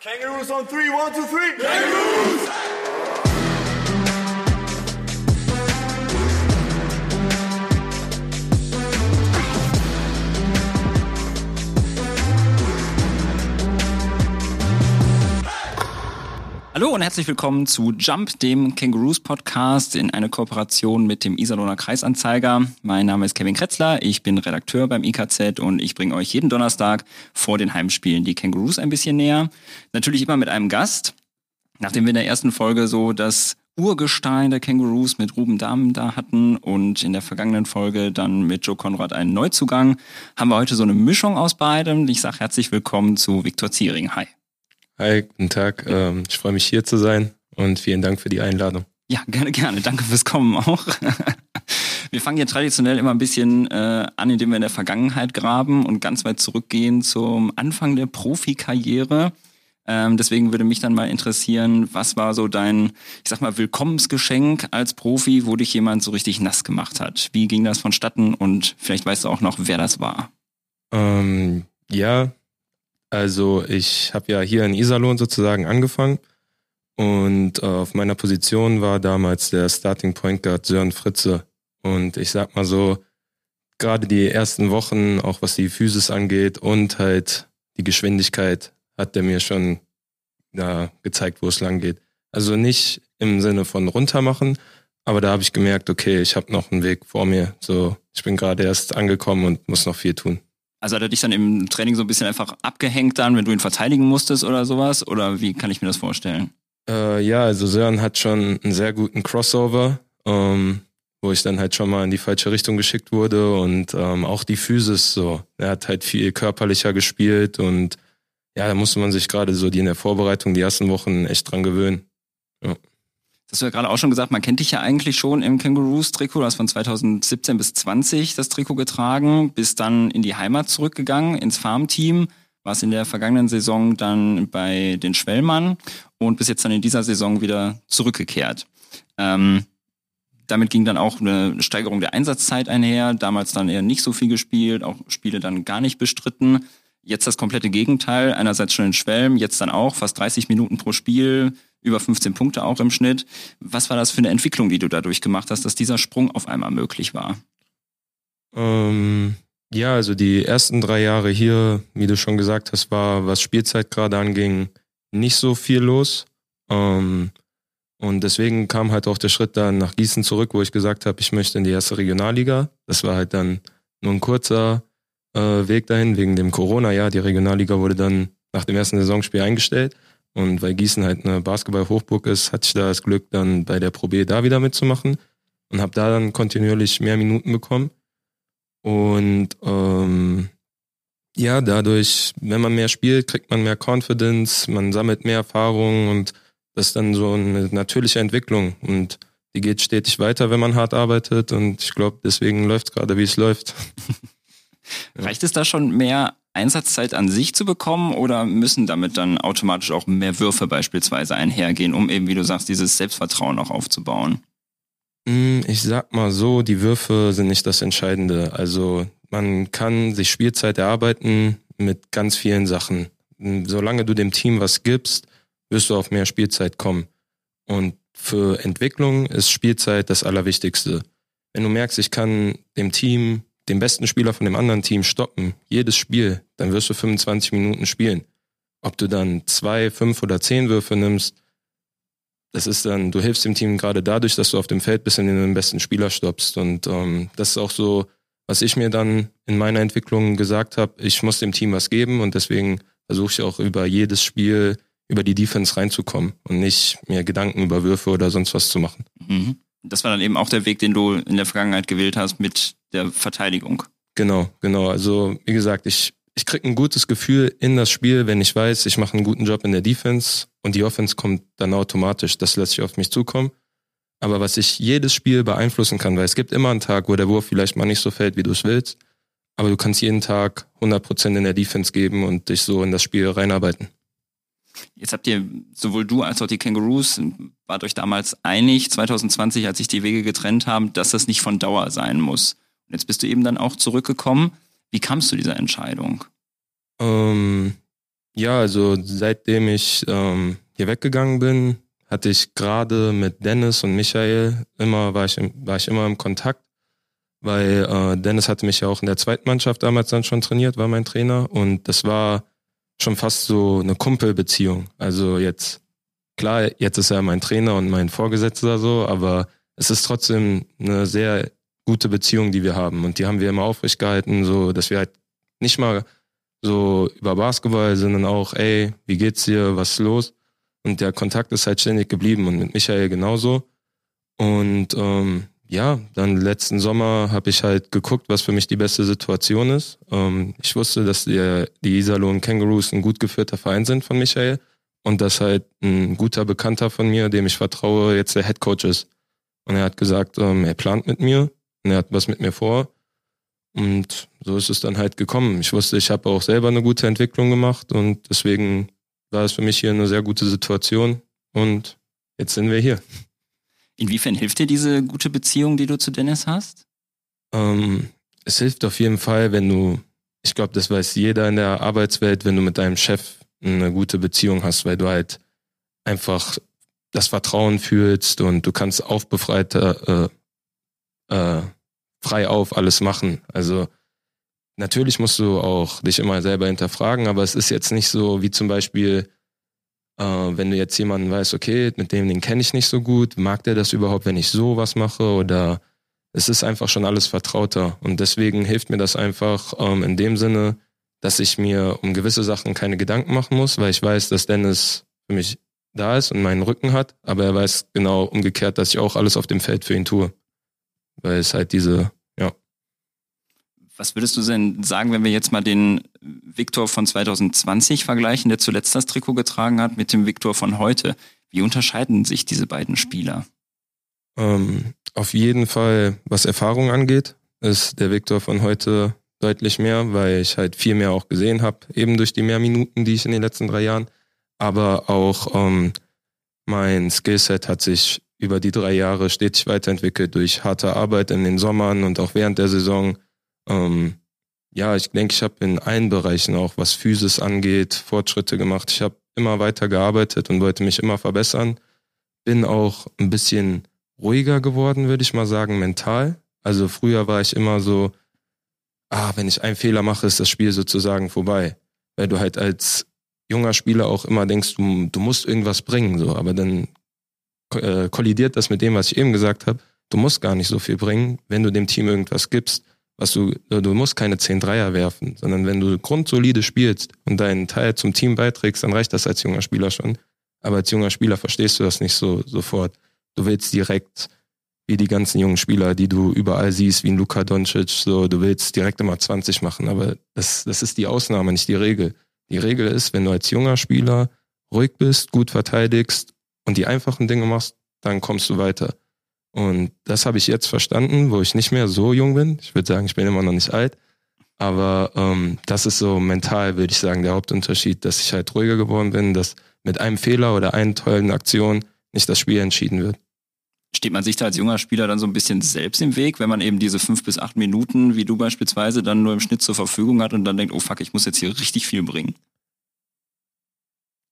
Kangaroos on three, one, two, three. Kangaroos! Hallo und herzlich willkommen zu Jump, dem Kangaroos Podcast in einer Kooperation mit dem Iserlohner Kreisanzeiger. Mein Name ist Kevin Kretzler, ich bin Redakteur beim IKZ und ich bringe euch jeden Donnerstag vor den Heimspielen die Kangaroos ein bisschen näher. Natürlich immer mit einem Gast. Nachdem wir in der ersten Folge so das Urgestein der Kangaroos mit Ruben Dahmen da hatten und in der vergangenen Folge dann mit Joe Konrad einen Neuzugang, haben wir heute so eine Mischung aus beidem. Ich sage herzlich willkommen zu Viktor Ziering. Hi. Hi, guten Tag. Ähm, ich freue mich hier zu sein und vielen Dank für die Einladung. Ja, gerne, gerne. Danke fürs Kommen auch. Wir fangen ja traditionell immer ein bisschen äh, an, indem wir in der Vergangenheit graben und ganz weit zurückgehen zum Anfang der Profikarriere. Ähm, deswegen würde mich dann mal interessieren, was war so dein, ich sag mal, Willkommensgeschenk als Profi, wo dich jemand so richtig nass gemacht hat? Wie ging das vonstatten und vielleicht weißt du auch noch, wer das war? Ähm, ja, also ich habe ja hier in Iserlohn sozusagen angefangen und äh, auf meiner Position war damals der Starting Point Guard Sören Fritze. Und ich sag mal so, gerade die ersten Wochen, auch was die Physis angeht und halt die Geschwindigkeit, hat der mir schon ja, gezeigt, wo es lang geht. Also nicht im Sinne von runtermachen, aber da habe ich gemerkt, okay, ich habe noch einen Weg vor mir. So, ich bin gerade erst angekommen und muss noch viel tun. Also hat er dich dann im Training so ein bisschen einfach abgehängt dann, wenn du ihn verteidigen musstest oder sowas? Oder wie kann ich mir das vorstellen? Äh, ja, also Sören hat schon einen sehr guten Crossover, ähm, wo ich dann halt schon mal in die falsche Richtung geschickt wurde und ähm, auch die Physis so. Er hat halt viel körperlicher gespielt und ja, da musste man sich gerade so die in der Vorbereitung die ersten Wochen echt dran gewöhnen. Ja. Das hast du ja gerade auch schon gesagt, man kennt dich ja eigentlich schon im Kangaroos-Trikot. Du hast von 2017 bis 20 das Trikot getragen, bist dann in die Heimat zurückgegangen, ins Farmteam, warst in der vergangenen Saison dann bei den Schwellmann und bist jetzt dann in dieser Saison wieder zurückgekehrt. Ähm, damit ging dann auch eine Steigerung der Einsatzzeit einher. Damals dann eher nicht so viel gespielt, auch Spiele dann gar nicht bestritten. Jetzt das komplette Gegenteil. Einerseits schon in Schwelm, jetzt dann auch fast 30 Minuten pro Spiel, über 15 Punkte auch im Schnitt. Was war das für eine Entwicklung, die du dadurch gemacht hast, dass dieser Sprung auf einmal möglich war? Ähm, ja, also die ersten drei Jahre hier, wie du schon gesagt hast, war, was Spielzeit gerade anging, nicht so viel los. Ähm, und deswegen kam halt auch der Schritt dann nach Gießen zurück, wo ich gesagt habe, ich möchte in die erste Regionalliga. Das war halt dann nur ein kurzer äh, Weg dahin wegen dem Corona-Jahr. Die Regionalliga wurde dann nach dem ersten Saisonspiel eingestellt. Und weil Gießen halt eine Basketball-Hochburg ist, hatte ich da das Glück, dann bei der Pro B da wieder mitzumachen und habe da dann kontinuierlich mehr Minuten bekommen. Und ähm, ja, dadurch, wenn man mehr spielt, kriegt man mehr Confidence, man sammelt mehr Erfahrung und das ist dann so eine natürliche Entwicklung. Und die geht stetig weiter, wenn man hart arbeitet. Und ich glaube, deswegen läuft es gerade, wie es läuft. Reicht es da schon mehr Einsatzzeit an sich zu bekommen oder müssen damit dann automatisch auch mehr Würfe beispielsweise einhergehen, um eben, wie du sagst, dieses Selbstvertrauen auch aufzubauen? Mm, ich sag mal so, die Würfe sind nicht das Entscheidende. Also man kann sich Spielzeit erarbeiten mit ganz vielen Sachen. Mm, solange du dem Team was gibst, wirst du auf mehr Spielzeit kommen. Und für Entwicklung ist Spielzeit das Allerwichtigste. Wenn du merkst, ich kann dem Team den besten Spieler von dem anderen Team stoppen, jedes Spiel, dann wirst du 25 Minuten spielen. Ob du dann zwei, fünf oder zehn Würfe nimmst, das ist dann, du hilfst dem Team gerade dadurch, dass du auf dem Feld bist und den besten Spieler stoppst. Und ähm, das ist auch so, was ich mir dann in meiner Entwicklung gesagt habe, ich muss dem Team was geben und deswegen versuche ich auch über jedes Spiel über die Defense reinzukommen und nicht mir Gedanken über Würfe oder sonst was zu machen. Mhm. Das war dann eben auch der Weg, den du in der Vergangenheit gewählt hast mit der Verteidigung. Genau, genau. Also wie gesagt, ich, ich krieg ein gutes Gefühl in das Spiel, wenn ich weiß, ich mache einen guten Job in der Defense und die Offense kommt dann automatisch. Das lässt sich auf mich zukommen. Aber was ich jedes Spiel beeinflussen kann, weil es gibt immer einen Tag, wo der Wurf vielleicht mal nicht so fällt, wie du es willst, aber du kannst jeden Tag 100% in der Defense geben und dich so in das Spiel reinarbeiten. Jetzt habt ihr, sowohl du als auch die Kangaroos, wart euch damals einig, 2020, als sich die Wege getrennt haben, dass das nicht von Dauer sein muss. Und jetzt bist du eben dann auch zurückgekommen. Wie kamst du dieser Entscheidung? Ähm, Ja, also seitdem ich ähm, hier weggegangen bin, hatte ich gerade mit Dennis und Michael immer, war ich, war ich immer im Kontakt, weil äh, Dennis hatte mich ja auch in der Zweitmannschaft damals dann schon trainiert, war mein Trainer und das war schon fast so eine Kumpelbeziehung. Also jetzt, klar, jetzt ist er mein Trainer und mein Vorgesetzter so, aber es ist trotzdem eine sehr gute Beziehung, die wir haben und die haben wir immer aufrecht gehalten, so dass wir halt nicht mal so über Basketball, sondern auch, ey, wie geht's dir, was ist los? Und der Kontakt ist halt ständig geblieben und mit Michael genauso. Und ähm, ja, dann letzten Sommer habe ich halt geguckt, was für mich die beste Situation ist. Ähm, ich wusste, dass die, die Iserlohn Kangaroos ein gut geführter Verein sind von Michael und dass halt ein guter Bekannter von mir, dem ich vertraue, jetzt der Head Coach ist. Und er hat gesagt, ähm, er plant mit mir und er hat was mit mir vor. Und so ist es dann halt gekommen. Ich wusste, ich habe auch selber eine gute Entwicklung gemacht und deswegen war es für mich hier eine sehr gute Situation und jetzt sind wir hier. Inwiefern hilft dir diese gute Beziehung, die du zu Dennis hast? Ähm, es hilft auf jeden Fall, wenn du, ich glaube, das weiß jeder in der Arbeitswelt, wenn du mit deinem Chef eine gute Beziehung hast, weil du halt einfach das Vertrauen fühlst und du kannst aufbefreiter, äh, äh, frei auf alles machen. Also Natürlich musst du auch dich immer selber hinterfragen, aber es ist jetzt nicht so wie zum Beispiel, äh, wenn du jetzt jemanden weißt, okay, mit dem den kenne ich nicht so gut, mag der das überhaupt, wenn ich sowas mache? Oder es ist einfach schon alles vertrauter. Und deswegen hilft mir das einfach ähm, in dem Sinne, dass ich mir um gewisse Sachen keine Gedanken machen muss, weil ich weiß, dass Dennis für mich da ist und meinen Rücken hat, aber er weiß genau umgekehrt, dass ich auch alles auf dem Feld für ihn tue, weil es halt diese was würdest du denn sagen, wenn wir jetzt mal den Viktor von 2020 vergleichen, der zuletzt das Trikot getragen hat, mit dem Viktor von heute? Wie unterscheiden sich diese beiden Spieler? Ähm, auf jeden Fall, was Erfahrung angeht, ist der Viktor von heute deutlich mehr, weil ich halt viel mehr auch gesehen habe, eben durch die mehr Minuten, die ich in den letzten drei Jahren. Aber auch ähm, mein Skillset hat sich über die drei Jahre stetig weiterentwickelt durch harte Arbeit in den Sommern und auch während der Saison ähm, ja, ich denke, ich habe in allen Bereichen auch, was Physis angeht, Fortschritte gemacht. Ich habe immer weiter gearbeitet und wollte mich immer verbessern. Bin auch ein bisschen ruhiger geworden, würde ich mal sagen, mental. Also früher war ich immer so, ah, wenn ich einen Fehler mache, ist das Spiel sozusagen vorbei. Weil du halt als junger Spieler auch immer denkst, du, du musst irgendwas bringen, so. Aber dann äh, kollidiert das mit dem, was ich eben gesagt habe. Du musst gar nicht so viel bringen, wenn du dem Team irgendwas gibst was du, du musst keine 10 Dreier werfen, sondern wenn du grundsolide spielst und deinen Teil zum Team beiträgst, dann reicht das als junger Spieler schon. Aber als junger Spieler verstehst du das nicht so sofort. Du willst direkt, wie die ganzen jungen Spieler, die du überall siehst, wie ein Luka Doncic, so, du willst direkt immer 20 machen. Aber das, das ist die Ausnahme, nicht die Regel. Die Regel ist, wenn du als junger Spieler ruhig bist, gut verteidigst und die einfachen Dinge machst, dann kommst du weiter. Und das habe ich jetzt verstanden, wo ich nicht mehr so jung bin. Ich würde sagen, ich bin immer noch nicht alt. Aber ähm, das ist so mental, würde ich sagen, der Hauptunterschied, dass ich halt ruhiger geworden bin, dass mit einem Fehler oder einer tollen Aktion nicht das Spiel entschieden wird. Steht man sich da als junger Spieler dann so ein bisschen selbst im Weg, wenn man eben diese fünf bis acht Minuten, wie du beispielsweise, dann nur im Schnitt zur Verfügung hat und dann denkt, oh fuck, ich muss jetzt hier richtig viel bringen?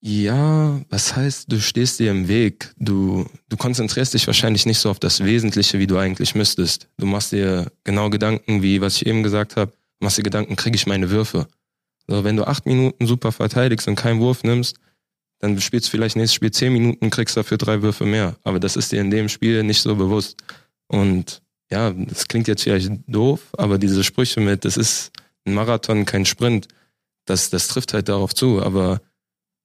Ja, was heißt, du stehst dir im Weg. Du, du konzentrierst dich wahrscheinlich nicht so auf das Wesentliche, wie du eigentlich müsstest. Du machst dir genau Gedanken, wie was ich eben gesagt habe, machst dir Gedanken, kriege ich meine Würfe. So, wenn du acht Minuten super verteidigst und keinen Wurf nimmst, dann spielst du vielleicht nächstes Spiel zehn Minuten, kriegst dafür drei Würfe mehr. Aber das ist dir in dem Spiel nicht so bewusst. Und ja, das klingt jetzt vielleicht doof, aber diese Sprüche mit, das ist ein Marathon, kein Sprint, das, das trifft halt darauf zu. Aber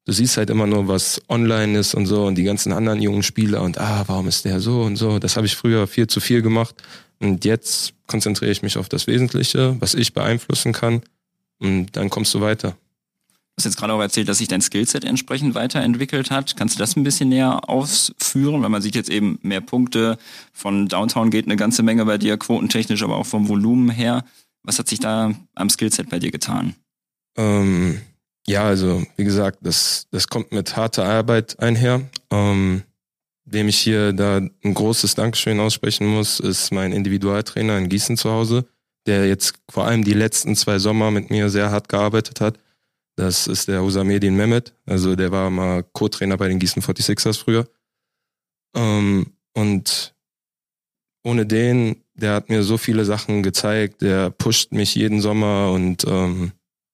du siehst halt immer nur, was online ist und so und die ganzen anderen jungen Spieler und ah, warum ist der so und so. Das habe ich früher viel zu viel gemacht und jetzt konzentriere ich mich auf das Wesentliche, was ich beeinflussen kann und dann kommst du weiter. Du hast jetzt gerade auch erzählt, dass sich dein Skillset entsprechend weiterentwickelt hat. Kannst du das ein bisschen näher ausführen? Weil man sieht jetzt eben mehr Punkte. Von Downtown geht eine ganze Menge bei dir, quotentechnisch, aber auch vom Volumen her. Was hat sich da am Skillset bei dir getan? Ähm, ja, also wie gesagt, das, das kommt mit harter Arbeit einher. Ähm, wem ich hier da ein großes Dankeschön aussprechen muss, ist mein Individualtrainer in Gießen zu Hause, der jetzt vor allem die letzten zwei Sommer mit mir sehr hart gearbeitet hat, Das ist der Usamedin Mehmet. Also der war mal Co-Trainer bei den Gießen 46ers früher. Ähm, und ohne den, der hat mir so viele Sachen gezeigt. Der pusht mich jeden Sommer und ähm,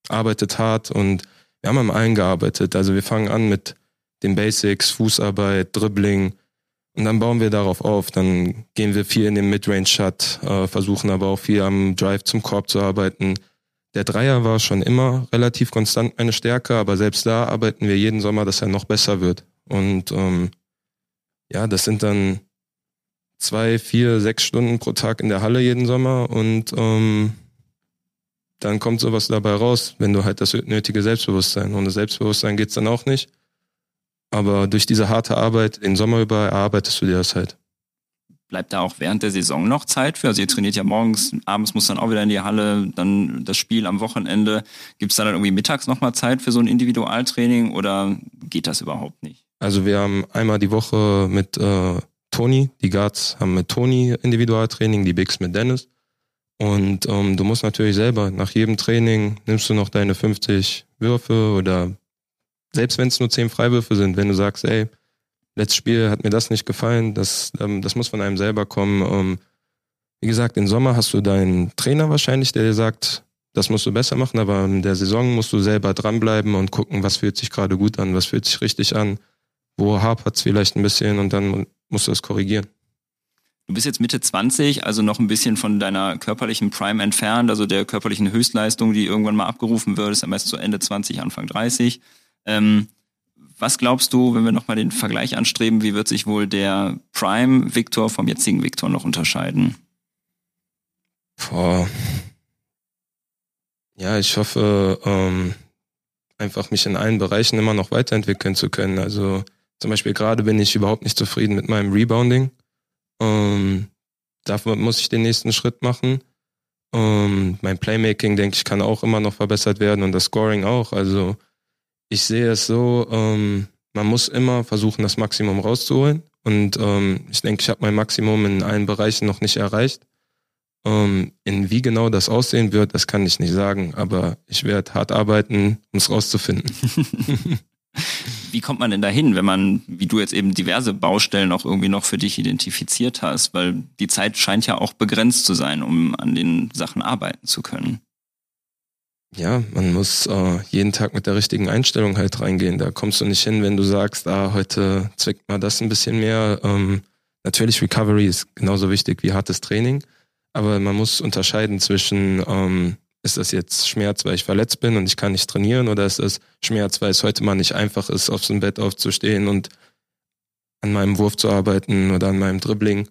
arbeitet hart. Und wir haben am allen gearbeitet. Also wir fangen an mit den Basics, Fußarbeit, Dribbling. Und dann bauen wir darauf auf. Dann gehen wir viel in den Midrange-Shot, äh, versuchen aber auch viel am Drive zum Korb zu arbeiten. Der Dreier war schon immer relativ konstant meine Stärke, aber selbst da arbeiten wir jeden Sommer, dass er noch besser wird. Und ähm, ja, das sind dann zwei, vier, sechs Stunden pro Tag in der Halle jeden Sommer und ähm, dann kommt sowas dabei raus, wenn du halt das nötige Selbstbewusstsein. Ohne Selbstbewusstsein geht's dann auch nicht. Aber durch diese harte Arbeit den Sommer über erarbeitest du dir das halt. Bleibt da auch während der Saison noch Zeit für? Also ihr trainiert ja morgens, abends muss dann auch wieder in die Halle, dann das Spiel am Wochenende. Gibt es da dann irgendwie mittags nochmal Zeit für so ein Individualtraining oder geht das überhaupt nicht? Also wir haben einmal die Woche mit äh, Toni, die Guards haben mit Toni Individualtraining, die Bigs mit Dennis. Und ähm, du musst natürlich selber, nach jedem Training nimmst du noch deine 50 Würfe oder selbst wenn es nur 10 Freiwürfe sind, wenn du sagst, ey, letztes Spiel hat mir das nicht gefallen, das, ähm, das muss von einem selber kommen. Ähm, wie gesagt, im Sommer hast du deinen Trainer wahrscheinlich, der dir sagt, das musst du besser machen, aber in der Saison musst du selber dranbleiben und gucken, was fühlt sich gerade gut an, was fühlt sich richtig an, wo hapert es vielleicht ein bisschen und dann musst du es korrigieren. Du bist jetzt Mitte 20, also noch ein bisschen von deiner körperlichen Prime entfernt, also der körperlichen Höchstleistung, die irgendwann mal abgerufen wird, ist am besten so Ende 20, Anfang 30. Ähm, was glaubst du, wenn wir nochmal den Vergleich anstreben, wie wird sich wohl der Prime Victor vom jetzigen Victor noch unterscheiden? Boah. Ja, ich hoffe, ähm, einfach mich in allen Bereichen immer noch weiterentwickeln zu können. Also zum Beispiel gerade bin ich überhaupt nicht zufrieden mit meinem Rebounding. Ähm, dafür muss ich den nächsten Schritt machen. Ähm, mein Playmaking, denke ich, kann auch immer noch verbessert werden und das Scoring auch. Also ich sehe es so, ähm, man muss immer versuchen, das Maximum rauszuholen. Und ähm, ich denke, ich habe mein Maximum in allen Bereichen noch nicht erreicht. Ähm, in wie genau das aussehen wird, das kann ich nicht sagen, aber ich werde hart arbeiten, um es rauszufinden. Wie kommt man denn dahin, wenn man, wie du jetzt eben diverse Baustellen auch irgendwie noch für dich identifiziert hast? Weil die Zeit scheint ja auch begrenzt zu sein, um an den Sachen arbeiten zu können. Ja, man muss äh, jeden Tag mit der richtigen Einstellung halt reingehen. Da kommst du nicht hin, wenn du sagst, ah, heute zwickt mal das ein bisschen mehr. Ähm, natürlich, Recovery ist genauso wichtig wie hartes Training, aber man muss unterscheiden zwischen ähm, ist das jetzt Schmerz, weil ich verletzt bin und ich kann nicht trainieren oder ist das Schmerz, weil es heute mal nicht einfach ist, aus dem Bett aufzustehen und an meinem Wurf zu arbeiten oder an meinem Dribbling?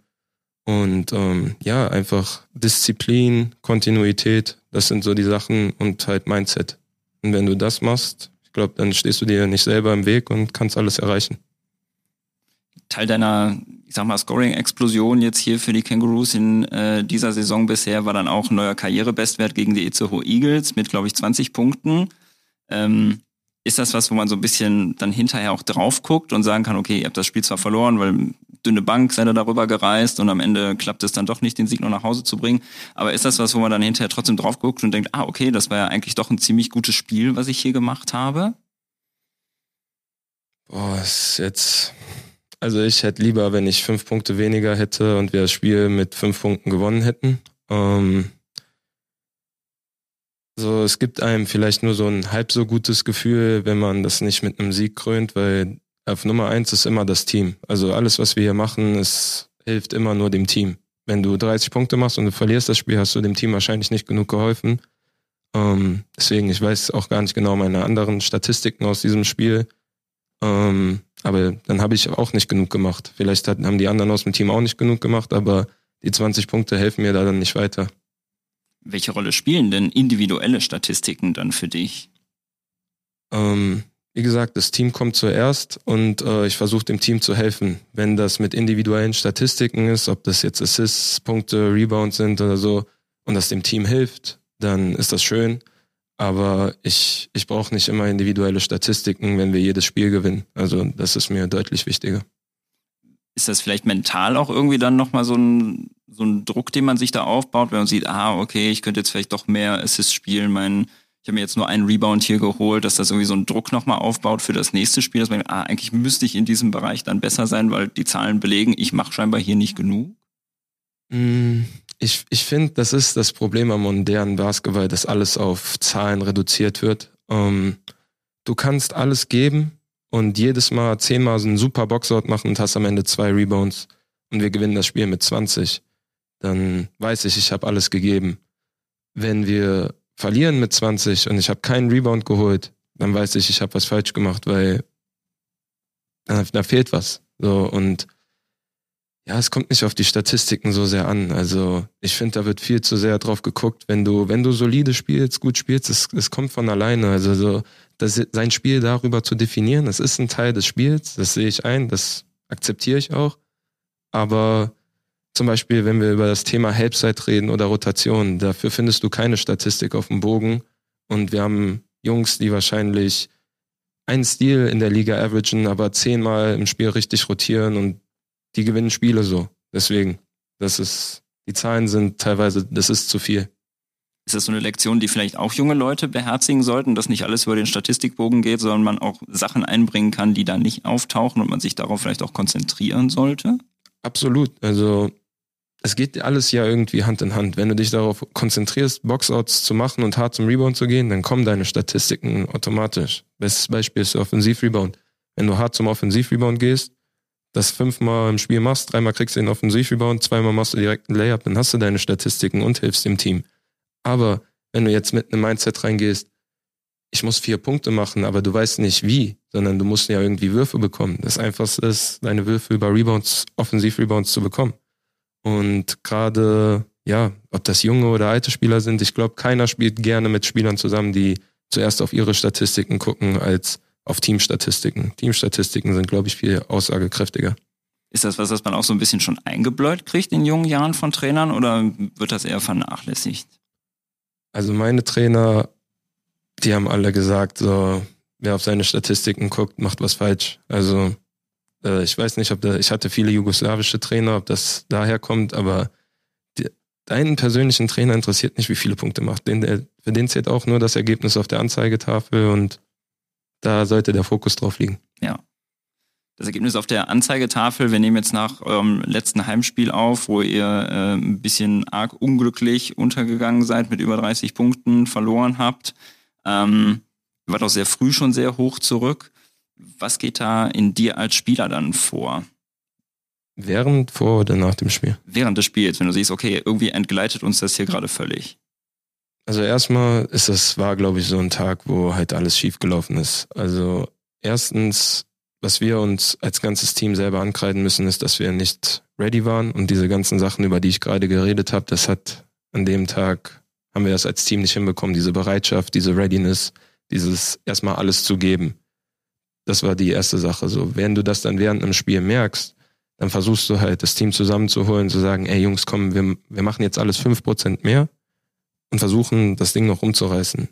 Und ähm, ja, einfach Disziplin, Kontinuität, das sind so die Sachen und halt Mindset. Und wenn du das machst, ich glaube, dann stehst du dir nicht selber im Weg und kannst alles erreichen. Teil deiner, ich sag mal, Scoring-Explosion jetzt hier für die Kangaroos in äh, dieser Saison bisher war dann auch ein neuer Karrierebestwert gegen die Itzehoe Eagles mit, glaube ich, 20 Punkten. Ähm, ist das was, wo man so ein bisschen dann hinterher auch drauf guckt und sagen kann, okay, ihr habt das Spiel zwar verloren, weil dünne Bank seid ihr darüber gereist und am Ende klappt es dann doch nicht, den Sieg noch nach Hause zu bringen. Aber ist das was, wo man dann hinterher trotzdem drauf guckt und denkt, ah, okay, das war ja eigentlich doch ein ziemlich gutes Spiel, was ich hier gemacht habe? Boah, ist jetzt also ich hätte lieber, wenn ich fünf Punkte weniger hätte und wir das Spiel mit fünf Punkten gewonnen hätten. Ähm, so, es gibt einem vielleicht nur so ein halb so gutes Gefühl, wenn man das nicht mit einem Sieg krönt, weil auf Nummer eins ist immer das Team. Also alles, was wir hier machen, es hilft immer nur dem Team. Wenn du 30 Punkte machst und du verlierst das Spiel, hast du dem Team wahrscheinlich nicht genug geholfen. Ähm, deswegen, ich weiß auch gar nicht genau meine anderen Statistiken aus diesem Spiel. Ähm, aber dann habe ich auch nicht genug gemacht. Vielleicht hat, haben die anderen aus dem Team auch nicht genug gemacht, aber die 20 Punkte helfen mir da dann nicht weiter. Welche Rolle spielen denn individuelle Statistiken dann für dich? Ähm, wie gesagt, das Team kommt zuerst und äh, ich versuche dem Team zu helfen. Wenn das mit individuellen Statistiken ist, ob das jetzt Assists, Punkte, Rebounds sind oder so, und das dem Team hilft, dann ist das schön. Aber ich, ich brauche nicht immer individuelle Statistiken, wenn wir jedes Spiel gewinnen. Also das ist mir deutlich wichtiger. Ist das vielleicht mental auch irgendwie dann nochmal so ein, so ein Druck, den man sich da aufbaut, wenn man sieht, ah, okay, ich könnte jetzt vielleicht doch mehr Assists spielen, mein, ich habe mir jetzt nur einen Rebound hier geholt, dass das irgendwie so einen Druck nochmal aufbaut für das nächste Spiel, dass man, ah, eigentlich müsste ich in diesem Bereich dann besser sein, weil die Zahlen belegen, ich mache scheinbar hier nicht genug? Mm, ich, ich finde, das ist das Problem am modernen Basketball, dass alles auf Zahlen reduziert wird. Ähm, du kannst alles geben und jedes Mal zehnmal so einen super Boxout machen und hast am Ende zwei Rebounds und wir gewinnen das Spiel mit 20. Dann weiß ich, ich habe alles gegeben. Wenn wir verlieren mit 20 und ich habe keinen Rebound geholt, dann weiß ich, ich habe was falsch gemacht, weil da, da fehlt was. So und ja, es kommt nicht auf die Statistiken so sehr an. Also ich finde, da wird viel zu sehr drauf geguckt, wenn du, wenn du solide spielst, gut spielst, es, es kommt von alleine. Also so, das, sein Spiel darüber zu definieren, das ist ein Teil des Spiels, das sehe ich ein, das akzeptiere ich auch. Aber zum Beispiel, wenn wir über das Thema Halbzeit reden oder Rotation, dafür findest du keine Statistik auf dem Bogen. Und wir haben Jungs, die wahrscheinlich einen Stil in der Liga averagen, aber zehnmal im Spiel richtig rotieren und die gewinnen Spiele so. Deswegen, das ist, die Zahlen sind teilweise, das ist zu viel. Ist das so eine Lektion, die vielleicht auch junge Leute beherzigen sollten, dass nicht alles über den Statistikbogen geht, sondern man auch Sachen einbringen kann, die da nicht auftauchen und man sich darauf vielleicht auch konzentrieren sollte? Absolut. Also es geht alles ja irgendwie Hand in Hand. Wenn du dich darauf konzentrierst, Boxouts zu machen und hart zum Rebound zu gehen, dann kommen deine Statistiken automatisch. Bestes Beispiel ist der Offensivrebound. Wenn du hart zum Offensivrebound gehst, das fünfmal im Spiel machst, dreimal kriegst du den Offensivrebound, zweimal machst du direkt einen Layup, dann hast du deine Statistiken und hilfst dem Team. Aber wenn du jetzt mit einem Mindset reingehst, ich muss vier Punkte machen, aber du weißt nicht wie, sondern du musst ja irgendwie Würfe bekommen. Das Einfachste ist, deine Würfe über Rebounds, Offensivrebounds zu bekommen. Und gerade, ja, ob das junge oder alte Spieler sind, ich glaube, keiner spielt gerne mit Spielern zusammen, die zuerst auf ihre Statistiken gucken, als auf Teamstatistiken. Teamstatistiken sind, glaube ich, viel aussagekräftiger. Ist das was, was man auch so ein bisschen schon eingebläut kriegt in jungen Jahren von Trainern oder wird das eher vernachlässigt? Also meine Trainer, die haben alle gesagt, so, wer auf seine Statistiken guckt, macht was falsch. Also äh, ich weiß nicht, ob da, ich hatte viele jugoslawische Trainer, ob das daher kommt, aber die, deinen persönlichen Trainer interessiert nicht, wie viele Punkte macht. Den, der, für den zählt auch nur das Ergebnis auf der Anzeigetafel und da sollte der Fokus drauf liegen. Ja. Das Ergebnis auf der Anzeigetafel, wir nehmen jetzt nach eurem letzten Heimspiel auf, wo ihr äh, ein bisschen arg unglücklich untergegangen seid, mit über 30 Punkten verloren habt. Ähm, ihr wart auch sehr früh schon sehr hoch zurück. Was geht da in dir als Spieler dann vor? Während, vor oder nach dem Spiel? Während des Spiels, wenn du siehst, okay, irgendwie entgleitet uns das hier gerade völlig. Also erstmal ist das, war glaube ich so ein Tag, wo halt alles schiefgelaufen ist. Also erstens, was wir uns als ganzes Team selber ankreiden müssen, ist, dass wir nicht ready waren und diese ganzen Sachen, über die ich gerade geredet habe, das hat an dem Tag, haben wir das als Team nicht hinbekommen, diese Bereitschaft, diese Readiness, dieses erstmal alles zu geben. Das war die erste Sache. So, wenn du das dann während einem Spiel merkst, dann versuchst du halt das Team zusammenzuholen, zu sagen, ey Jungs, komm, wir, wir machen jetzt alles fünf Prozent mehr und versuchen, das Ding noch umzureißen.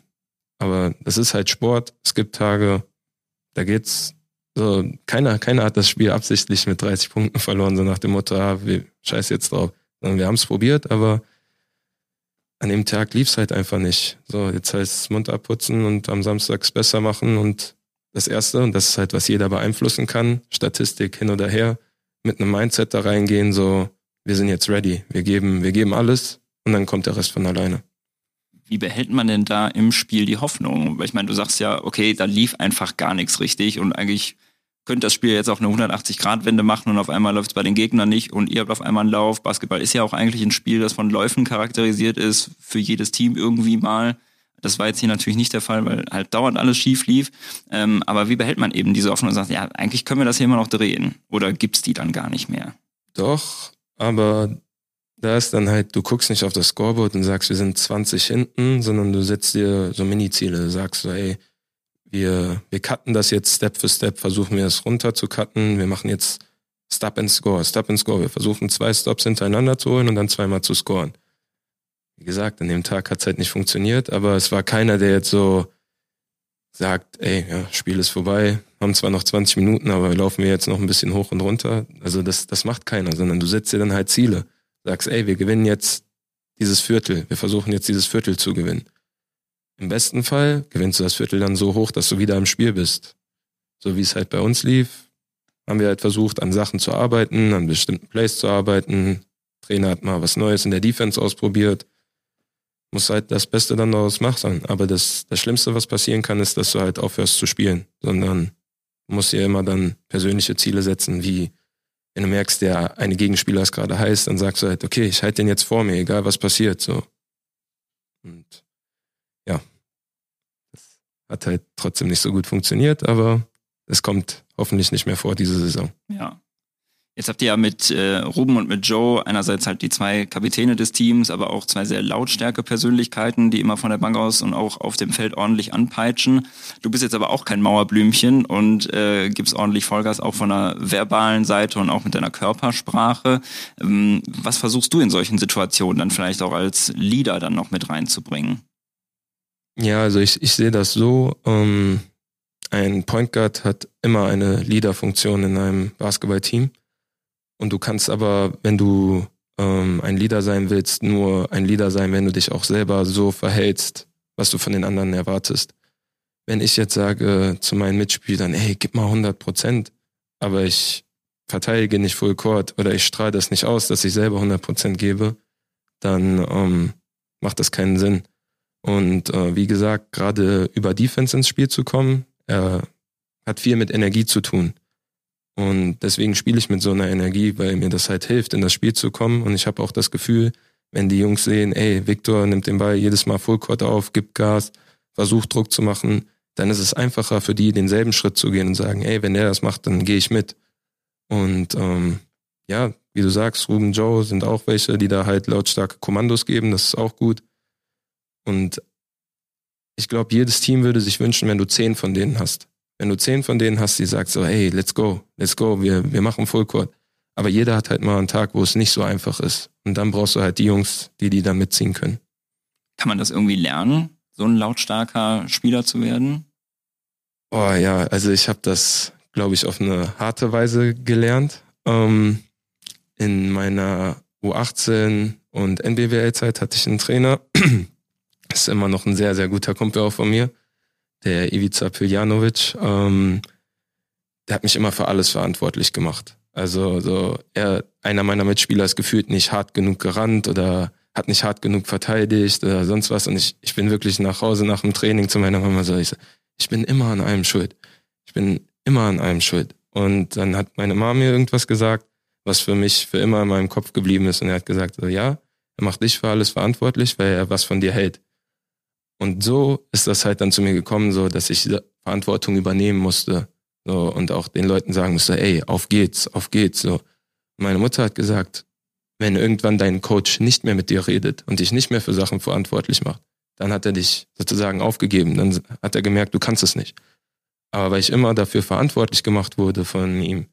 Aber das ist halt Sport. Es gibt Tage, da geht's so, keiner, keiner hat das Spiel absichtlich mit 30 Punkten verloren, so nach dem Motto, ah, wir scheiß jetzt drauf. Sondern wir haben es probiert, aber an dem Tag lief's halt einfach nicht. So, jetzt heißt es Mund abputzen und am Samstags besser machen und das erste, und das ist halt, was jeder beeinflussen kann, Statistik hin oder her, mit einem Mindset da reingehen, so, wir sind jetzt ready, wir geben, wir geben alles und dann kommt der Rest von alleine wie behält man denn da im Spiel die Hoffnung? Weil ich meine, du sagst ja, okay, da lief einfach gar nichts richtig und eigentlich könnte das Spiel jetzt auch eine 180-Grad-Wende machen und auf einmal läuft es bei den Gegnern nicht und ihr habt auf einmal einen Lauf. Basketball ist ja auch eigentlich ein Spiel, das von Läufen charakterisiert ist, für jedes Team irgendwie mal. Das war jetzt hier natürlich nicht der Fall, weil halt dauernd alles schief lief. Ähm, aber wie behält man eben diese Hoffnung und sagt, ja, eigentlich können wir das hier immer noch drehen? Oder gibt's die dann gar nicht mehr? Doch, aber da ist dann halt, du guckst nicht auf das Scoreboard und sagst, wir sind 20 hinten, sondern du setzt dir so Mini-Ziele. Sagst so, ey, wir, wir cutten das jetzt Step für Step, versuchen wir es runter zu cutten. Wir machen jetzt Stop and Score, Stop and Score. Wir versuchen zwei Stops hintereinander zu holen und dann zweimal zu scoren. Wie gesagt, an dem Tag hat es halt nicht funktioniert, aber es war keiner, der jetzt so sagt, ey, ja, Spiel ist vorbei, haben zwar noch 20 Minuten, aber laufen wir jetzt noch ein bisschen hoch und runter. Also das, das macht keiner, sondern du setzt dir dann halt Ziele sagst, ey, wir gewinnen jetzt dieses Viertel, wir versuchen jetzt dieses Viertel zu gewinnen. im besten Fall gewinnst du das Viertel dann so hoch, dass du wieder im Spiel bist. So wie es halt bei uns lief, haben wir halt versucht, an Sachen zu arbeiten, an bestimmten Plays zu arbeiten. Trainer hat mal was Neues in der Defense ausprobiert. Muss halt das Beste dann daraus machen. Aber das, das Schlimmste, was passieren kann, ist, dass du halt aufhörst zu spielen. Sondern musst dir immer dann persönliche Ziele setzen, wie wenn du merkst, der eine Gegenspieler ist gerade heiß, dann sagst du halt, okay, ich halte den jetzt vor mir, egal was passiert. So. Und ja, das hat halt trotzdem nicht so gut funktioniert, aber es kommt hoffentlich nicht mehr vor diese Saison. Ja. Jetzt habt ihr ja mit äh, Ruben und mit Joe einerseits halt die zwei Kapitäne des Teams, aber auch zwei sehr lautstärke Persönlichkeiten, die immer von der Bank aus und auch auf dem Feld ordentlich anpeitschen. Du bist jetzt aber auch kein Mauerblümchen und äh, gibst ordentlich Vollgas auch von der verbalen Seite und auch mit deiner Körpersprache. Ähm, was versuchst du in solchen Situationen dann vielleicht auch als Leader dann noch mit reinzubringen? Ja, also ich, ich sehe das so. Ähm, ein Point Guard hat immer eine Leader-Funktion in einem Basketballteam. Und du kannst aber, wenn du ähm, ein Leader sein willst, nur ein Leader sein, wenn du dich auch selber so verhältst, was du von den anderen erwartest. Wenn ich jetzt sage zu meinen Mitspielern, hey, gib mal 100 Prozent, aber ich verteidige nicht Full Court oder ich strahle das nicht aus, dass ich selber 100 Prozent gebe, dann ähm, macht das keinen Sinn. Und äh, wie gesagt, gerade über Defense ins Spiel zu kommen, äh, hat viel mit Energie zu tun. Und deswegen spiele ich mit so einer Energie, weil mir das halt hilft, in das Spiel zu kommen. Und ich habe auch das Gefühl, wenn die Jungs sehen, ey, Viktor nimmt den Ball jedes Mal Fullcourt auf, gibt Gas, versucht Druck zu machen, dann ist es einfacher für die, denselben Schritt zu gehen und sagen, ey, wenn der das macht, dann gehe ich mit. Und ähm, ja, wie du sagst, Ruben Joe sind auch welche, die da halt lautstarke Kommandos geben, das ist auch gut. Und ich glaube, jedes Team würde sich wünschen, wenn du zehn von denen hast. Wenn du zehn von denen hast, die sagt so, hey, let's go, let's go, wir, wir machen Fullcourt. Aber jeder hat halt mal einen Tag, wo es nicht so einfach ist. Und dann brauchst du halt die Jungs, die die da mitziehen können. Kann man das irgendwie lernen, so ein lautstarker Spieler zu werden? Oh ja, also ich habe das, glaube ich, auf eine harte Weise gelernt. Ähm, in meiner U18 und NBWL-Zeit hatte ich einen Trainer. ist immer noch ein sehr, sehr guter Kumpel auch von mir der Ivica Piljanovic, ähm, der hat mich immer für alles verantwortlich gemacht. Also so er, einer meiner Mitspieler ist gefühlt nicht hart genug gerannt oder hat nicht hart genug verteidigt oder sonst was. Und ich, ich bin wirklich nach Hause nach dem Training zu meiner Mama so, ich, ich bin immer an einem schuld. Ich bin immer an einem schuld. Und dann hat meine Mama mir irgendwas gesagt, was für mich für immer in meinem Kopf geblieben ist. Und er hat gesagt, so, ja, er macht dich für alles verantwortlich, weil er was von dir hält. Und so ist das halt dann zu mir gekommen, so dass ich Verantwortung übernehmen musste. So, und auch den Leuten sagen musste, ey, auf geht's, auf geht's. So. Meine Mutter hat gesagt, wenn irgendwann dein Coach nicht mehr mit dir redet und dich nicht mehr für Sachen verantwortlich macht, dann hat er dich sozusagen aufgegeben. Dann hat er gemerkt, du kannst es nicht. Aber weil ich immer dafür verantwortlich gemacht wurde von ihm,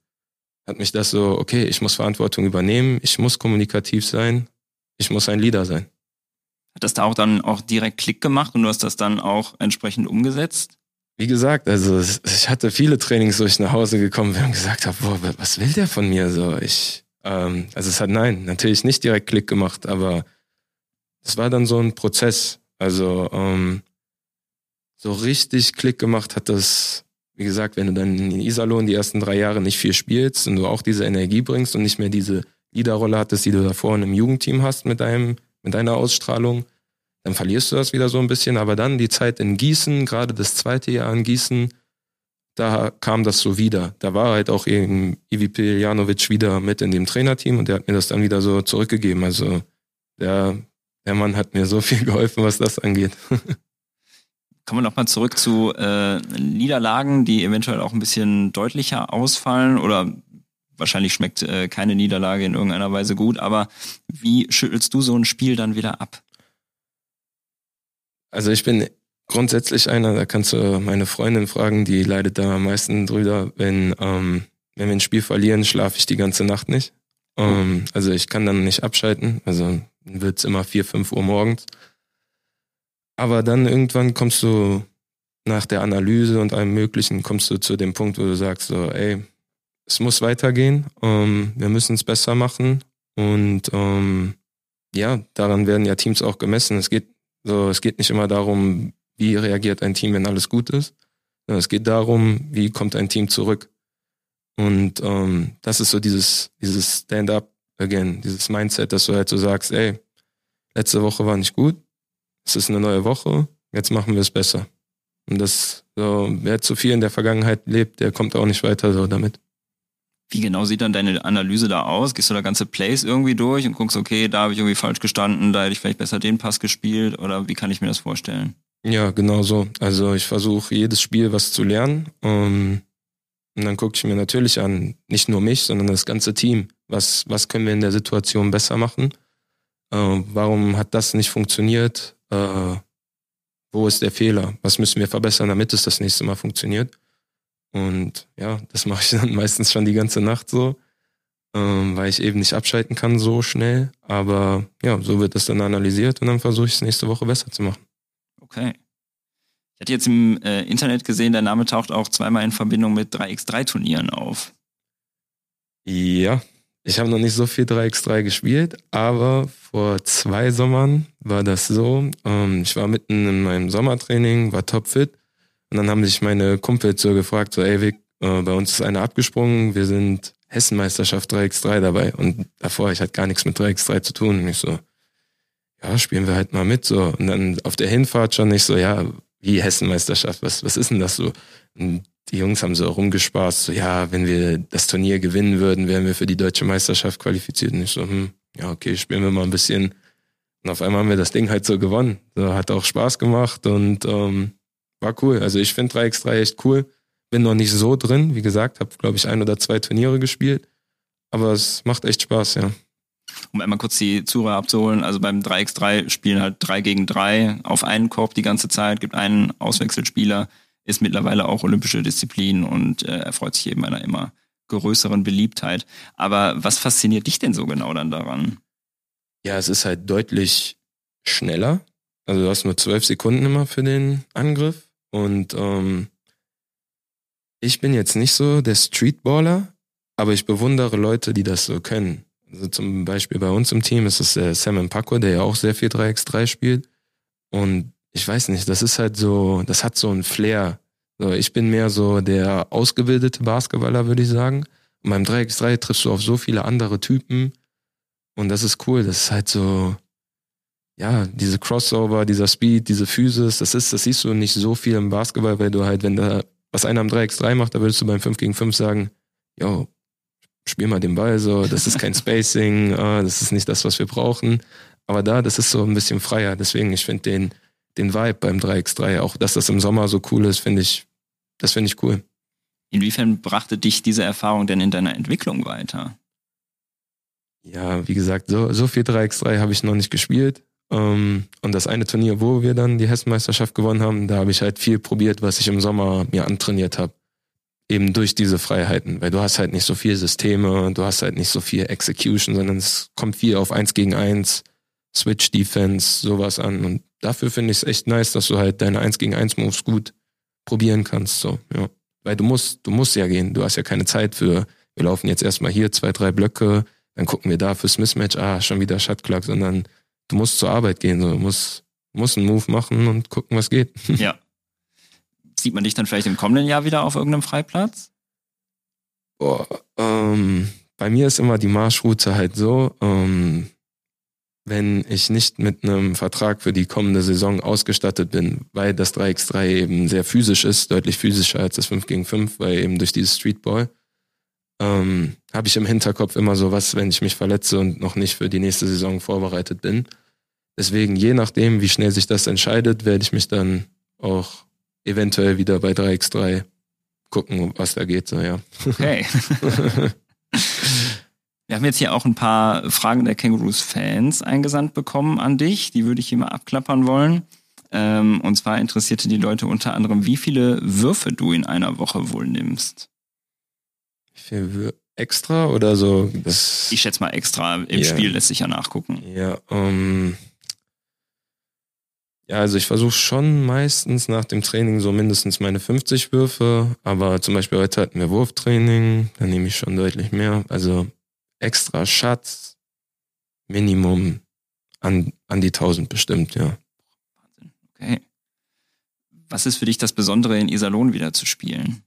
hat mich das so, okay, ich muss Verantwortung übernehmen, ich muss kommunikativ sein, ich muss ein Leader sein. Hat das da auch dann auch direkt Klick gemacht und du hast das dann auch entsprechend umgesetzt? Wie gesagt, also ich hatte viele Trainings, wo ich nach Hause gekommen bin und gesagt habe, boah, was will der von mir so? Ich, ähm, also es hat nein, natürlich nicht direkt Klick gemacht, aber es war dann so ein Prozess. Also ähm, so richtig Klick gemacht hat das, wie gesagt, wenn du dann in Iserlohn die ersten drei Jahre nicht viel spielst und du auch diese Energie bringst und nicht mehr diese Leaderrolle hattest, die du davor in einem Jugendteam hast mit deinem mit deiner Ausstrahlung, dann verlierst du das wieder so ein bisschen. Aber dann die Zeit in Gießen, gerade das zweite Jahr in Gießen, da kam das so wieder. Da war halt auch eben Ivi Janovic wieder mit in dem Trainerteam und der hat mir das dann wieder so zurückgegeben. Also der, der Mann hat mir so viel geholfen, was das angeht. Kommen wir nochmal zurück zu äh, Niederlagen, die eventuell auch ein bisschen deutlicher ausfallen oder wahrscheinlich schmeckt äh, keine Niederlage in irgendeiner Weise gut, aber wie schüttelst du so ein Spiel dann wieder ab? Also ich bin grundsätzlich einer, da kannst du meine Freundin fragen, die leidet da am meisten drüber, wenn, ähm, wenn wir ein Spiel verlieren, schlafe ich die ganze Nacht nicht. Ähm, also ich kann dann nicht abschalten, also wird's immer vier, fünf Uhr morgens. Aber dann irgendwann kommst du nach der Analyse und allem Möglichen, kommst du zu dem Punkt, wo du sagst so, ey, es muss weitergehen. Ähm, wir müssen es besser machen. Und ähm, ja, daran werden ja Teams auch gemessen. Es geht so, es geht nicht immer darum, wie reagiert ein Team, wenn alles gut ist. Es geht darum, wie kommt ein Team zurück. Und ähm, das ist so dieses, dieses Stand-up again, dieses Mindset, dass du halt so sagst, ey, letzte Woche war nicht gut, es ist eine neue Woche, jetzt machen wir es besser. Und das, so, wer zu viel in der Vergangenheit lebt, der kommt auch nicht weiter so damit. Wie genau sieht dann deine Analyse da aus? Gehst du da ganze Plays irgendwie durch und guckst, okay, da habe ich irgendwie falsch gestanden, da hätte ich vielleicht besser den Pass gespielt oder wie kann ich mir das vorstellen? Ja, genau so. Also ich versuche jedes Spiel was zu lernen. Ähm, und dann gucke ich mir natürlich an, nicht nur mich, sondern das ganze Team. Was, was können wir in der Situation besser machen? Uh, warum hat das nicht funktioniert? Uh, wo ist der Fehler? Was müssen wir verbessern, damit es das nächste Mal funktioniert? Und ja, das mache ich dann meistens schon die ganze Nacht so, ähm, weil ich eben nicht abschalten kann so schnell. Aber ja, so wird das dann analysiert und dann versuche ich es nächste Woche besser zu machen. Okay. Ich hatte jetzt im äh, Internet gesehen, der Name taucht auch zweimal in Verbindung mit 3x3-Turnieren auf. Ja, ich habe noch nicht so viel 3x3 gespielt, aber vor zwei Sommern war das so. Ähm, ich war mitten in meinem Sommertraining, war topfit und dann haben sich meine Kumpels so gefragt, so, ey Vic, äh, bei uns ist einer abgesprungen, wir sind Hessenmeisterschaft 3x3 dabei. Und davor, ich hatte gar nichts mit 3x3 zu tun. Und ich so, ja, spielen wir halt mal mit. so Und dann auf der Hinfahrt schon nicht so, ja, wie Hessenmeisterschaft, was, was ist denn das so? Und die Jungs haben so rumgespaßt, so, ja, wenn wir das Turnier gewinnen würden, wären wir für die deutsche Meisterschaft qualifiziert. Und ich so, hm, ja, okay, spielen wir mal ein bisschen. Und auf einmal haben wir das Ding halt so gewonnen. So, hat auch Spaß gemacht und ähm, war cool. Also ich finde 3x3 echt cool. Bin noch nicht so drin, wie gesagt, habe glaube ich ein oder zwei Turniere gespielt, aber es macht echt Spaß, ja. Um einmal kurz die Zuhörer abzuholen, also beim 3x3 spielen halt 3 gegen 3 auf einen Korb die ganze Zeit, gibt einen Auswechselspieler, ist mittlerweile auch olympische Disziplin und äh, erfreut sich eben einer immer größeren Beliebtheit. Aber was fasziniert dich denn so genau dann daran? Ja, es ist halt deutlich schneller. Also du hast nur zwölf Sekunden immer für den Angriff. Und ähm, ich bin jetzt nicht so der Streetballer, aber ich bewundere Leute, die das so können. Also zum Beispiel bei uns im Team ist es der Sam Paco, der ja auch sehr viel 3x3 spielt. Und ich weiß nicht, das ist halt so, das hat so ein Flair. So, ich bin mehr so der ausgebildete Basketballer, würde ich sagen. Und beim 3x3 triffst du auf so viele andere Typen. Und das ist cool. Das ist halt so, ja, diese Crossover, dieser Speed, diese Physis, das ist, das siehst du nicht so viel im Basketball, weil du halt, wenn da was einer am 3x3 macht, da würdest du beim 5 gegen 5 sagen, yo, spiel mal den Ball so, das ist kein Spacing, uh, das ist nicht das, was wir brauchen. Aber da, das ist so ein bisschen freier. Deswegen, ich finde den, den Vibe beim 3x3, auch dass das im Sommer so cool ist, finde ich, das finde ich cool. Inwiefern brachte dich diese Erfahrung denn in deiner Entwicklung weiter? Ja, wie gesagt, so, so viel 3x3 habe ich noch nicht gespielt. Ähm, und das eine Turnier, wo wir dann die Hessenmeisterschaft gewonnen haben, da habe ich halt viel probiert, was ich im Sommer mir antrainiert habe. Eben durch diese Freiheiten, weil du hast halt nicht so viel Systeme, du hast halt nicht so viel Execution, sondern es kommt viel auf eins gegen eins, Switch Defense, sowas an. Und dafür finde ich es echt nice, dass du halt deine eins gegen eins Moves gut probieren kannst, so, ja. Weil du musst, du musst ja gehen, du hast ja keine Zeit für, wir laufen jetzt erstmal hier zwei, drei Blöcke, dann gucken wir da fürs Mismatch, ah, schon wieder Shotclock, sondern du musst zur Arbeit gehen, so, du musst, musst einen Move machen und gucken, was geht. Ja. Sieht man dich dann vielleicht im kommenden Jahr wieder auf irgendeinem Freiplatz? Boah, ähm, bei mir ist immer die Marschroute halt so, ähm, wenn ich nicht mit einem Vertrag für die kommende Saison ausgestattet bin, weil das 3x3 eben sehr physisch ist, deutlich physischer als das 5 gegen 5, weil eben durch dieses Streetball, ähm, habe ich im Hinterkopf immer so was, wenn ich mich verletze und noch nicht für die nächste Saison vorbereitet bin. Deswegen, je nachdem, wie schnell sich das entscheidet, werde ich mich dann auch eventuell wieder bei 3x3 gucken, was da geht. So, ja. Okay. Wir haben jetzt hier auch ein paar Fragen der Kängurus-Fans eingesandt bekommen an dich. Die würde ich hier mal abklappern wollen. Ähm, und zwar interessierte die Leute unter anderem, wie viele Würfe du in einer Woche wohl nimmst. Viel extra oder so? Das ich schätze mal extra. Im yeah. Spiel lässt sich ja nachgucken. Ja, ähm, ja, also ich versuche schon meistens nach dem Training so mindestens meine 50 Würfe, aber zum Beispiel heute hatten wir Wurftraining, da nehme ich schon deutlich mehr. Also extra Schatz, Minimum an, an die 1000 bestimmt, ja. Wahnsinn, okay. Was ist für dich das Besondere, in Iserlohn wieder zu spielen?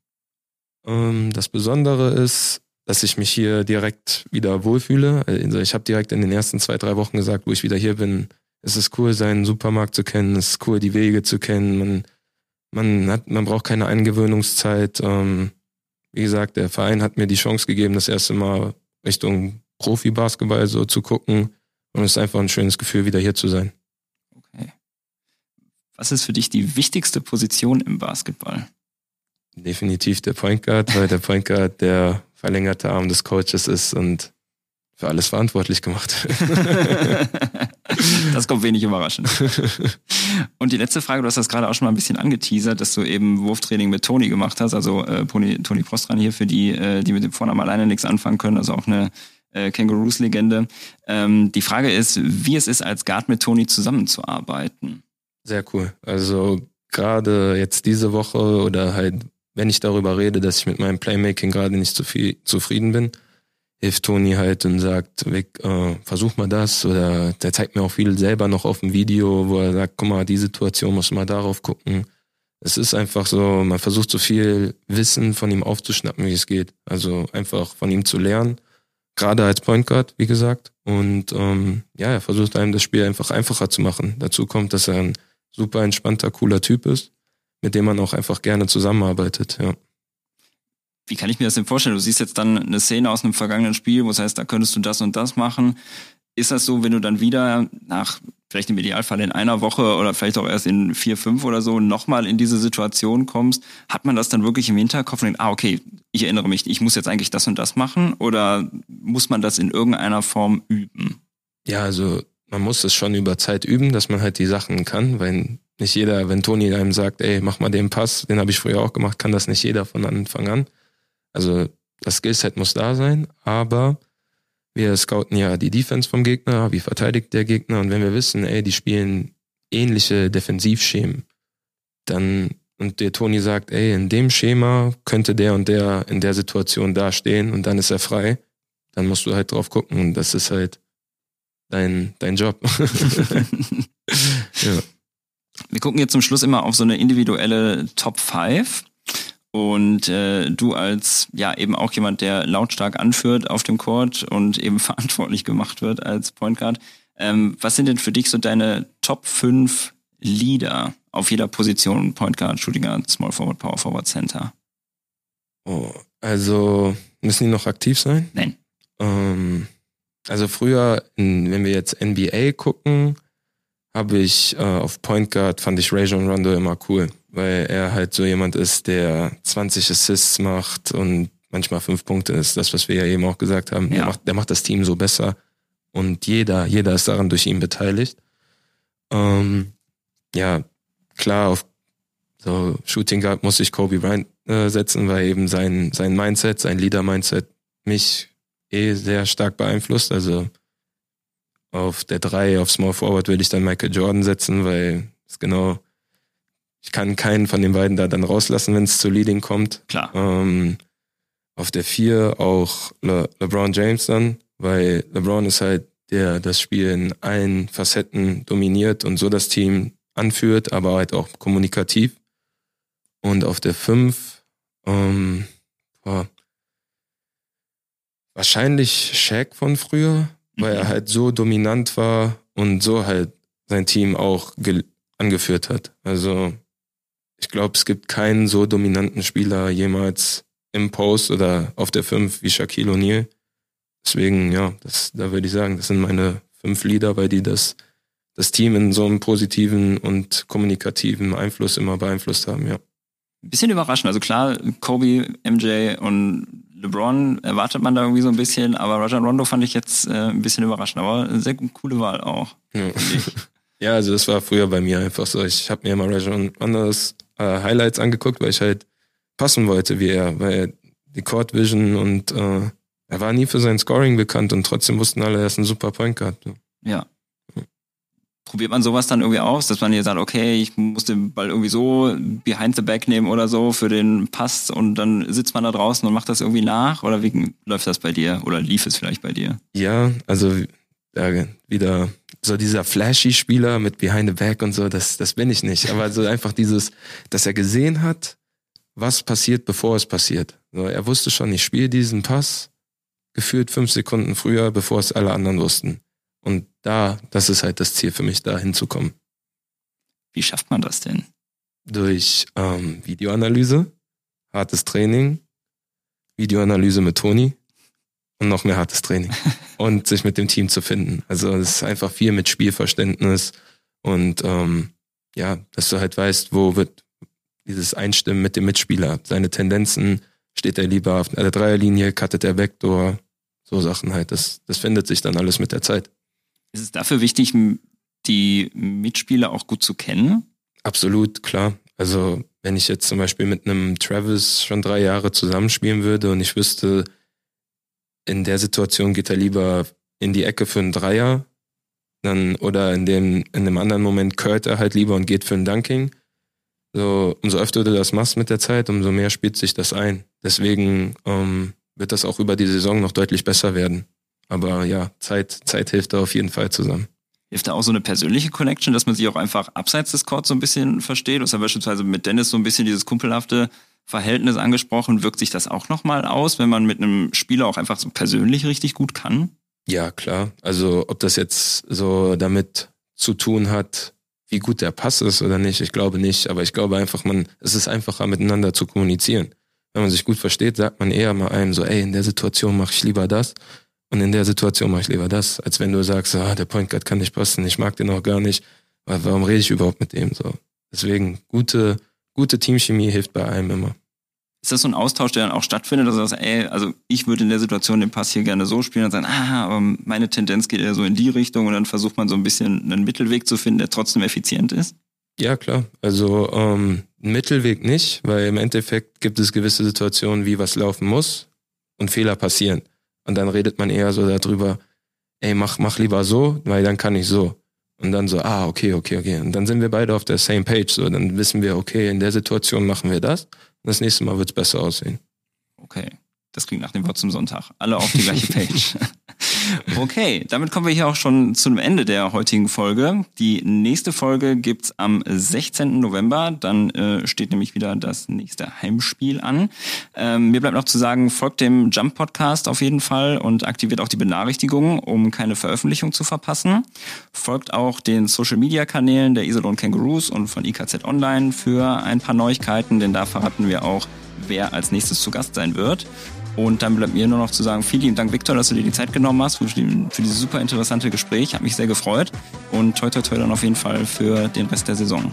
Ähm, das Besondere ist, dass ich mich hier direkt wieder wohlfühle. Also ich habe direkt in den ersten zwei, drei Wochen gesagt, wo ich wieder hier bin, es ist cool, seinen Supermarkt zu kennen, es ist cool, die Wege zu kennen. Man, man, hat, man braucht keine Eingewöhnungszeit. Ähm, wie gesagt, der Verein hat mir die Chance gegeben, das erste Mal Richtung Profi-Basketball so zu gucken. Und es ist einfach ein schönes Gefühl, wieder hier zu sein. Okay. Was ist für dich die wichtigste Position im Basketball? Definitiv der Point Guard, weil der Point Guard der verlängerte Arm des Coaches ist und für alles verantwortlich gemacht. das kommt wenig überraschend. Und die letzte Frage, du hast das gerade auch schon mal ein bisschen angeteasert, dass du eben Wurftraining mit Toni gemacht hast, also äh, Toni, Toni Prostran hier für die, äh, die mit dem Vornamen alleine nichts anfangen können, also auch eine äh, Kangaroos-Legende. Ähm, die Frage ist, wie es ist, als Guard mit Toni zusammenzuarbeiten. Sehr cool. Also gerade jetzt diese Woche oder halt, wenn ich darüber rede, dass ich mit meinem Playmaking gerade nicht zu viel zufrieden bin, hilft Toni halt und sagt, Vic, äh, versuch mal das oder der zeigt mir auch viel selber noch auf dem Video, wo er sagt, guck mal, die Situation muss mal darauf gucken. Es ist einfach so, man versucht so viel Wissen von ihm aufzuschnappen, wie es geht. Also einfach von ihm zu lernen, gerade als Point Guard, wie gesagt. Und ähm, ja, er versucht einem das Spiel einfach einfacher zu machen. Dazu kommt, dass er ein super entspannter, cooler Typ ist, mit dem man auch einfach gerne zusammenarbeitet, ja. Wie kann ich mir das denn vorstellen? Du siehst jetzt dann eine Szene aus einem vergangenen Spiel, wo es heißt, da könntest du das und das machen. Ist das so, wenn du dann wieder nach vielleicht im Idealfall in einer Woche oder vielleicht auch erst in vier, fünf oder so nochmal in diese Situation kommst, hat man das dann wirklich im Hinterkopf und denkt, ah, okay, ich erinnere mich, ich muss jetzt eigentlich das und das machen oder muss man das in irgendeiner Form üben? Ja, also man muss es schon über Zeit üben, dass man halt die Sachen kann, weil nicht jeder, wenn Toni einem sagt, ey, mach mal den Pass, den habe ich früher auch gemacht, kann das nicht jeder von Anfang an. Also das Skillset muss da sein, aber wir scouten ja die Defense vom Gegner, wie verteidigt der Gegner und wenn wir wissen, ey, die spielen ähnliche Defensivschemen, dann und der Toni sagt, ey, in dem Schema könnte der und der in der Situation dastehen und dann ist er frei, dann musst du halt drauf gucken und das ist halt dein, dein Job. ja. Wir gucken jetzt zum Schluss immer auf so eine individuelle Top 5. Und äh, du als ja eben auch jemand, der lautstark anführt auf dem Court und eben verantwortlich gemacht wird als Point Guard. Ähm, was sind denn für dich so deine Top 5 Leader auf jeder Position? Point Guard, Shooting Guard, Small Forward, Power Forward, Center. Oh, also müssen die noch aktiv sein? Nein. Ähm, also früher, wenn wir jetzt NBA gucken, habe ich äh, auf Point Guard fand ich Rajon Rondo immer cool, weil er halt so jemand ist, der 20 Assists macht und manchmal fünf Punkte ist, das, was wir ja eben auch gesagt haben. Ja. Der, macht, der macht das Team so besser und jeder, jeder ist daran durch ihn beteiligt. Ähm, ja, klar, auf so Shooting Guard muss ich Kobe Bryant äh, setzen, weil eben sein, sein Mindset, sein Leader-Mindset mich eh sehr stark beeinflusst. Also auf der 3, auf Small Forward will ich dann Michael Jordan setzen, weil es genau, ich kann keinen von den beiden da dann rauslassen, wenn es zu Leading kommt. Klar. Ähm, auf der 4 auch Le LeBron James dann, weil LeBron ist halt der das Spiel in allen Facetten dominiert und so das Team anführt, aber halt auch kommunikativ. Und auf der 5, ähm, wahrscheinlich Shaq von früher, weil er halt so dominant war und so halt sein Team auch angeführt hat. Also ich glaube, es gibt keinen so dominanten Spieler jemals im Post oder auf der 5 wie Shaquille O'Neal. Deswegen, ja, das, da würde ich sagen, das sind meine fünf Lieder, weil die das, das Team in so einem positiven und kommunikativen Einfluss immer beeinflusst haben, ja. Bisschen überraschend. Also klar, Kobe, MJ und LeBron erwartet man da irgendwie so ein bisschen, aber Roger Rondo fand ich jetzt äh, ein bisschen überraschend, aber eine sehr coole Wahl auch. Ja. ja, also das war früher bei mir einfach so. Ich habe mir immer Roger Rondos äh, Highlights angeguckt, weil ich halt passen wollte wie er, weil er die Court Vision und äh, er war nie für sein Scoring bekannt und trotzdem wussten alle, er ist ein super Point Guard. Ja probiert man sowas dann irgendwie aus, dass man hier sagt, okay, ich muss den Ball irgendwie so behind the back nehmen oder so für den Pass und dann sitzt man da draußen und macht das irgendwie nach oder wie läuft das bei dir oder lief es vielleicht bei dir? Ja, also ja, wieder so dieser flashy Spieler mit Behind the Back und so, das, das bin ich nicht. Aber so einfach dieses, dass er gesehen hat, was passiert, bevor es passiert. So, er wusste schon, ich spiele diesen Pass gefühlt fünf Sekunden früher, bevor es alle anderen wussten. Und da, das ist halt das Ziel für mich, da hinzukommen. Wie schafft man das denn? Durch ähm, Videoanalyse, hartes Training, Videoanalyse mit Toni und noch mehr hartes Training und sich mit dem Team zu finden. Also es ist einfach viel mit Spielverständnis und ähm, ja, dass du halt weißt, wo wird dieses Einstimmen mit dem Mitspieler, seine Tendenzen, steht er lieber auf der Dreierlinie, cuttet er Vektor, so Sachen halt. Das, das findet sich dann alles mit der Zeit. Ist es dafür wichtig, die Mitspieler auch gut zu kennen? Absolut, klar. Also wenn ich jetzt zum Beispiel mit einem Travis schon drei Jahre zusammenspielen würde und ich wüsste, in der Situation geht er lieber in die Ecke für einen Dreier, dann oder in dem in dem anderen Moment curlt er halt lieber und geht für einen Dunking. So umso öfter du das machst mit der Zeit, umso mehr spielt sich das ein. Deswegen ähm, wird das auch über die Saison noch deutlich besser werden. Aber ja, Zeit Zeit hilft da auf jeden Fall zusammen. Hilft da auch so eine persönliche Connection, dass man sich auch einfach abseits des Courts so ein bisschen versteht? Du hast ja beispielsweise mit Dennis so ein bisschen dieses kumpelhafte Verhältnis angesprochen. Wirkt sich das auch nochmal aus, wenn man mit einem Spieler auch einfach so persönlich richtig gut kann? Ja, klar. Also ob das jetzt so damit zu tun hat, wie gut der Pass ist oder nicht, ich glaube nicht. Aber ich glaube einfach, man, es ist einfacher miteinander zu kommunizieren. Wenn man sich gut versteht, sagt man eher mal einem so, ey, in der Situation mache ich lieber das und in der Situation mache ich lieber das, als wenn du sagst, ah, der Point Guard kann nicht passen, ich mag den auch gar nicht. Warum rede ich überhaupt mit dem so? Deswegen gute gute Teamchemie hilft bei einem immer. Ist das so ein Austausch, der dann auch stattfindet, dass du sagst, ey, also ich würde in der Situation den Pass hier gerne so spielen und sagen, ah, aber meine Tendenz geht eher so in die Richtung und dann versucht man so ein bisschen einen Mittelweg zu finden, der trotzdem effizient ist? Ja, klar. Also ähm, Mittelweg nicht, weil im Endeffekt gibt es gewisse Situationen, wie was laufen muss und Fehler passieren. Und dann redet man eher so darüber, ey, mach, mach lieber so, weil dann kann ich so. Und dann so, ah, okay, okay, okay. Und dann sind wir beide auf der same page. So, dann wissen wir, okay, in der Situation machen wir das. Und das nächste Mal wird es besser aussehen. Okay. Das klingt nach dem Wort zum Sonntag. Alle auf die gleiche Page. okay, damit kommen wir hier auch schon zum Ende der heutigen Folge. Die nächste Folge gibt's am 16. November. Dann äh, steht nämlich wieder das nächste Heimspiel an. Ähm, mir bleibt noch zu sagen, folgt dem Jump Podcast auf jeden Fall und aktiviert auch die Benachrichtigungen, um keine Veröffentlichung zu verpassen. Folgt auch den Social Media Kanälen der Isolon Kangaroos und von IKZ Online für ein paar Neuigkeiten, denn da verraten wir auch, wer als nächstes zu Gast sein wird. Und dann bleibt mir nur noch zu sagen, vielen lieben Dank, Viktor, dass du dir die Zeit genommen hast für, für dieses super interessante Gespräch. Hat mich sehr gefreut. Und toi, toi, toi dann auf jeden Fall für den Rest der Saison.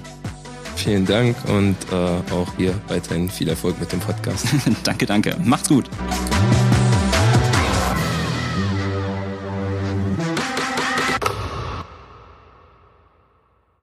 Vielen Dank und äh, auch hier weiterhin viel Erfolg mit dem Podcast. danke, danke. Macht's gut.